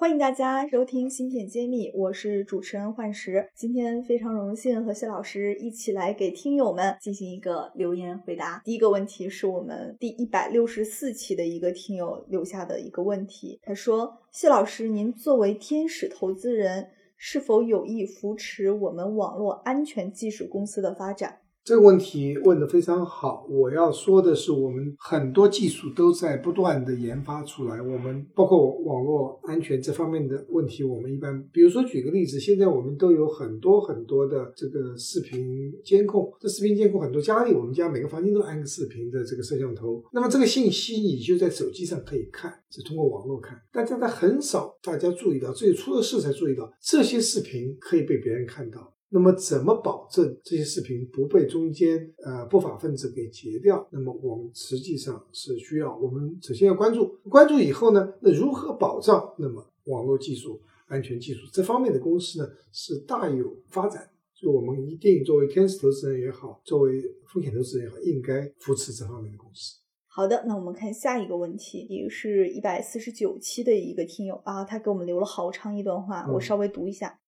欢迎大家收听《芯片揭秘》，我是主持人幻石。今天非常荣幸和谢老师一起来给听友们进行一个留言回答。第一个问题是我们第一百六十四期的一个听友留下的一个问题，他说：“谢老师，您作为天使投资人，是否有意扶持我们网络安全技术公司的发展？”这个问题问得非常好。我要说的是，我们很多技术都在不断的研发出来。我们包括网络安全这方面的问题，我们一般，比如说举个例子，现在我们都有很多很多的这个视频监控。这视频监控很多家里，我们家每个房间都安个视频的这个摄像头。那么这个信息你就在手机上可以看，是通过网络看。但大家很少大家注意到，只有出了事才注意到这些视频可以被别人看到。那么怎么保证这些视频不被中间呃不法分子给截掉？那么我们实际上是需要我们首先要关注，关注以后呢，那如何保障？那么网络技术安全技术这方面的公司呢是大有发展，所以我们一定作为天使投资人也好，作为风险投资人也好，应该扶持这方面的公司。好的，那我们看下一个问题，也是一百四十九期的一个听友啊，他给我们留了好长一段话，我稍微读一下。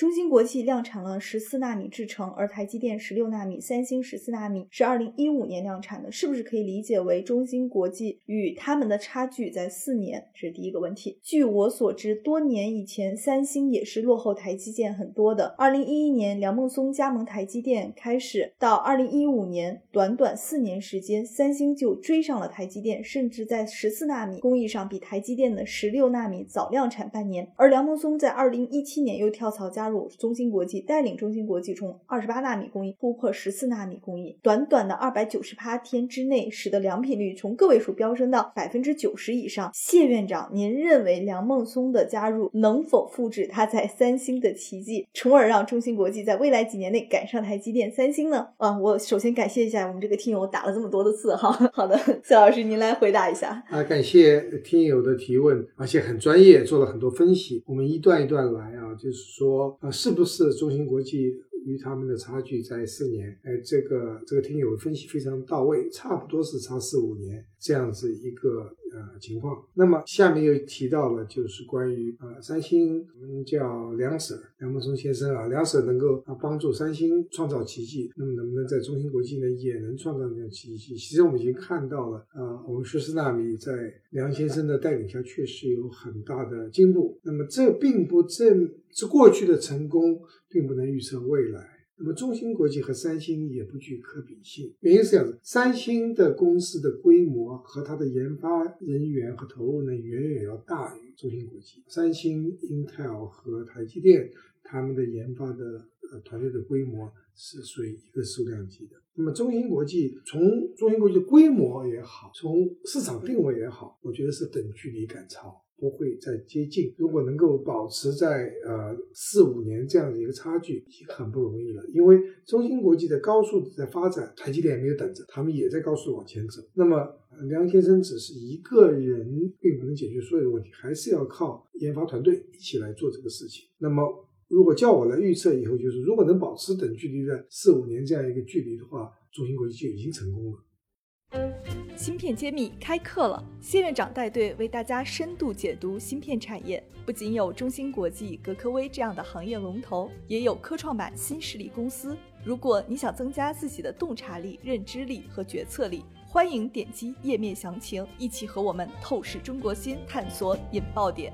中芯国际量产了十四纳米制程，而台积电十六纳米、三星十四纳米是二零一五年量产的，是不是可以理解为中芯国际与他们的差距在四年？这是第一个问题。据我所知，多年以前三星也是落后台积电很多的。二零一一年梁孟松加盟台积电开始，到二零一五年短短四年时间，三星就追上了台积电，甚至在十四纳米工艺上比台积电的十六纳米早量产半年。而梁孟松在二零一七年又跳槽加。入中芯国际带领中芯国际从二十八纳米工艺突破十四纳米工艺，短短的二百九十八天之内，使得良品率从个位数飙升到百分之九十以上。谢院长，您认为梁孟松的加入能否复制他在三星的奇迹，从而让中芯国际在未来几年内赶上台积电、三星呢？啊，我首先感谢一下我们这个听友打了这么多的字哈。好的，谢老师您来回答一下啊，感谢听友的提问，而且很专业，做了很多分析，我们一段一段来啊，就是说。呃，是不是中芯国际与他们的差距在四年？哎，这个这个听友分析非常到位，差不多是差四五年这样子一个。呃，情况。那么下面又提到了，就是关于呃，三星，我们叫梁 Sir 梁孟松先生啊，梁 Sir 能够啊帮助三星创造奇迹，那么能不能在中芯国际呢也能创造这样奇迹？其实我们已经看到了啊，我们十四纳米在梁先生的带领下确实有很大的进步。那么这并不正是过去的成功，并不能预测未来。那么中芯国际和三星也不具可比性，原因是这样子：三星的公司的规模和它的研发人员和投入呢，远远要大于中芯国际。三星、Intel 和台积电他们的研发的呃团队的规模是属于一个数量级的。那么中芯国际从中芯国际的规模也好，从市场定位也好，我觉得是等距离赶超。不会再接近。如果能够保持在呃四五年这样的一个差距，已经很不容易了。因为中芯国际在高速的在发展，台积电也没有等着，他们也在高速往前走。那么梁先生只是一个人，并不能解决所有的问题，还是要靠研发团队一起来做这个事情。那么如果叫我来预测以后，就是如果能保持等距离的四五年这样一个距离的话，中芯国际就已经成功了。芯片揭秘开课了，谢院长带队为大家深度解读芯片产业。不仅有中芯国际、格科微这样的行业龙头，也有科创板新势力公司。如果你想增加自己的洞察力、认知力和决策力，欢迎点击页面详情，一起和我们透视中国芯，探索引爆点。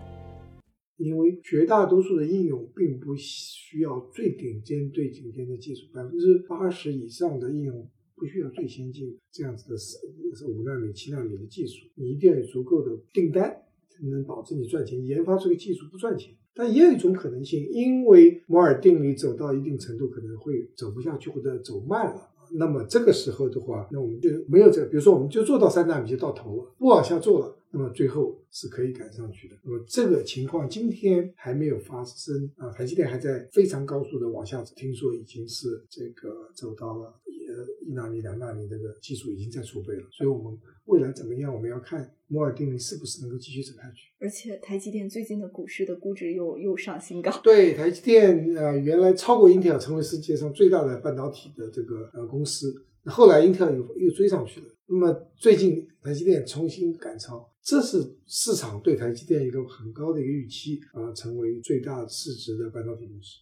因为绝大多数的应用并不需要最顶尖、最顶尖的技术，百分之八十以上的应用。不需要最先进这样子的四是五纳米、七纳米的技术，你一定要有足够的订单，才能保证你赚钱。研发这个技术不赚钱，但也有一种可能性，因为摩尔定律走到一定程度，可能会走不下去或者走慢了。那么这个时候的话，那我们就没有这，比如说我们就做到三纳米就到头了，不往下做了，那么最后是可以赶上去的。那么这个情况今天还没有发生啊，台积电还在非常高速的往下走，听说已经是这个走到了。一纳米、两纳米这个技术已经在储备了，所以我们未来怎么样，我们要看摩尔定律是不是能够继续走下去。而且台积电最近的股市的估值又又上新高。对，台积电呃原来超过英特尔，成为世界上最大的半导体的这个呃公司，后来英特尔又又追上去了。那么最近台积电重新赶超，这是市场对台积电一个很高的一个预期啊，成为最大市值的半导体公司。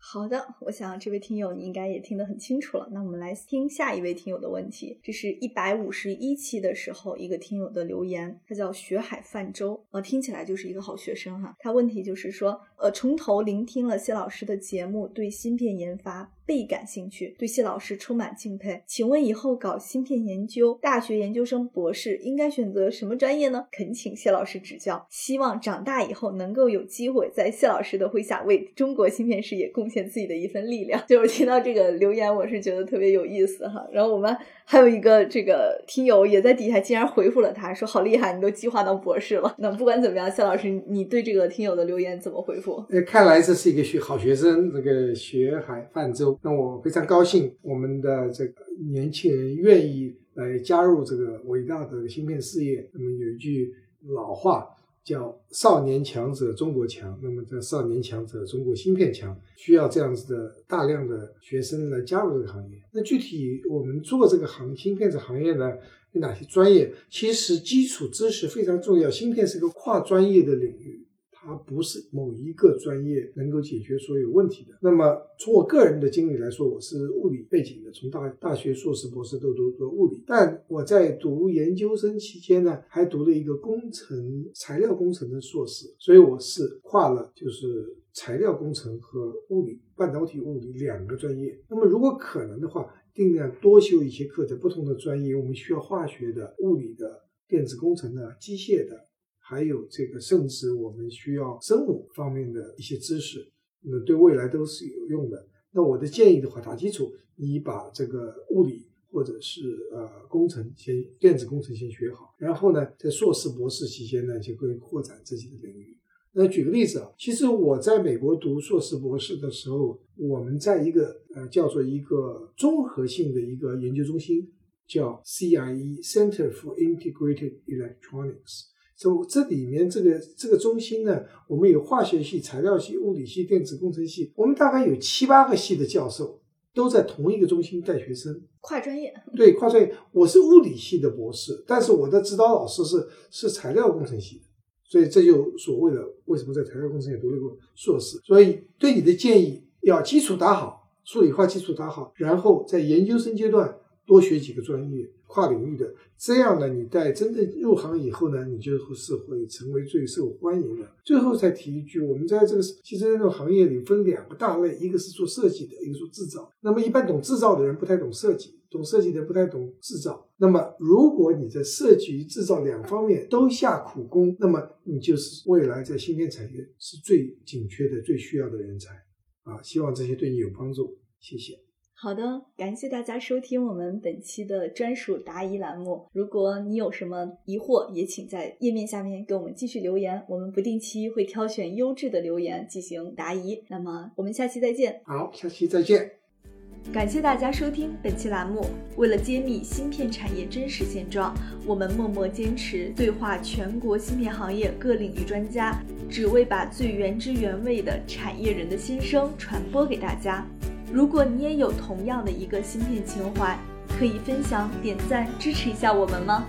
好的，我想这位听友你应该也听得很清楚了。那我们来听下一位听友的问题，这是一百五十一期的时候一个听友的留言，他叫学海泛舟，呃，听起来就是一个好学生哈。他问题就是说，呃，从头聆听了谢老师的节目，对芯片研发倍感兴趣，对谢老师充满敬佩。请问以后搞芯片研究，大学研究生、博士应该选择什么专业呢？恳请谢老师指教。希望长大以后能够有机会在谢老师的麾下为中国芯片事业贡献。自己的一份力量，就是听到这个留言，我是觉得特别有意思哈。然后我们还有一个这个听友也在底下竟然回复了他，说好厉害，你都计划当博士了。那不管怎么样，谢老师，你对这个听友的留言怎么回复？呃，看来这是一个学好学生，这个学海泛舟。那我非常高兴，我们的这个年轻人愿意来加入这个伟大的芯片事业。那么有一句老话。叫少年强者中国强，那么这少年强者中国芯片强，需要这样子的大量的学生来加入这个行业。那具体我们做这个行芯片这行业呢，有哪些专业？其实基础知识非常重要，芯片是个跨专业的领域。它不是某一个专业能够解决所有问题的。那么从我个人的经历来说，我是物理背景的，从大大学硕士、博士都读过物理。但我在读研究生期间呢，还读了一个工程材料工程的硕士，所以我是跨了就是材料工程和物理、半导体物理两个专业。那么如果可能的话，尽量多修一些课，在不同的专业，我们需要化学的、物理的、电子工程的、机械的。还有这个，甚至我们需要生物方面的一些知识，那对未来都是有用的。那我的建议的话，打基础，你把这个物理或者是呃工程先电子工程先学好，然后呢，在硕士博士期间呢，就可以扩展自己的领域。那举个例子啊，其实我在美国读硕士博士的时候，我们在一个呃叫做一个综合性的一个研究中心，叫 CIE Center for Integrated Electronics。从这里面这个这个中心呢，我们有化学系、材料系、物理系、电子工程系，我们大概有七八个系的教授都在同一个中心带学生，跨专业。对，跨专业。我是物理系的博士，但是我的指导老师是是材料工程系的，所以这就所谓的为什么在材料工程也读了个硕士。所以对你的建议，要基础打好，数理化基础打好，然后在研究生阶段多学几个专业。跨领域的，这样呢，你在真正入行以后呢，你就是会成为最受欢迎的。最后再提一句，我们在这个汽车这种行业里分两个大类，一个是做设计的，一个做制造。那么一般懂制造的人不太懂设计，懂设计的不太懂制造。那么如果你在设计与制造两方面都下苦功，那么你就是未来在芯片产业是最紧缺的、最需要的人才啊！希望这些对你有帮助，谢谢。好的，感谢大家收听我们本期的专属答疑栏目。如果你有什么疑惑，也请在页面下面给我们继续留言，我们不定期会挑选优质的留言进行答疑。那么我们下期再见。好，下期再见。感谢大家收听本期栏目。为了揭秘芯片产业真实现状，我们默默坚持对话全国芯片行业各领域专家，只为把最原汁原味的产业人的心声传播给大家。如果你也有同样的一个芯片情怀，可以分享、点赞、支持一下我们吗？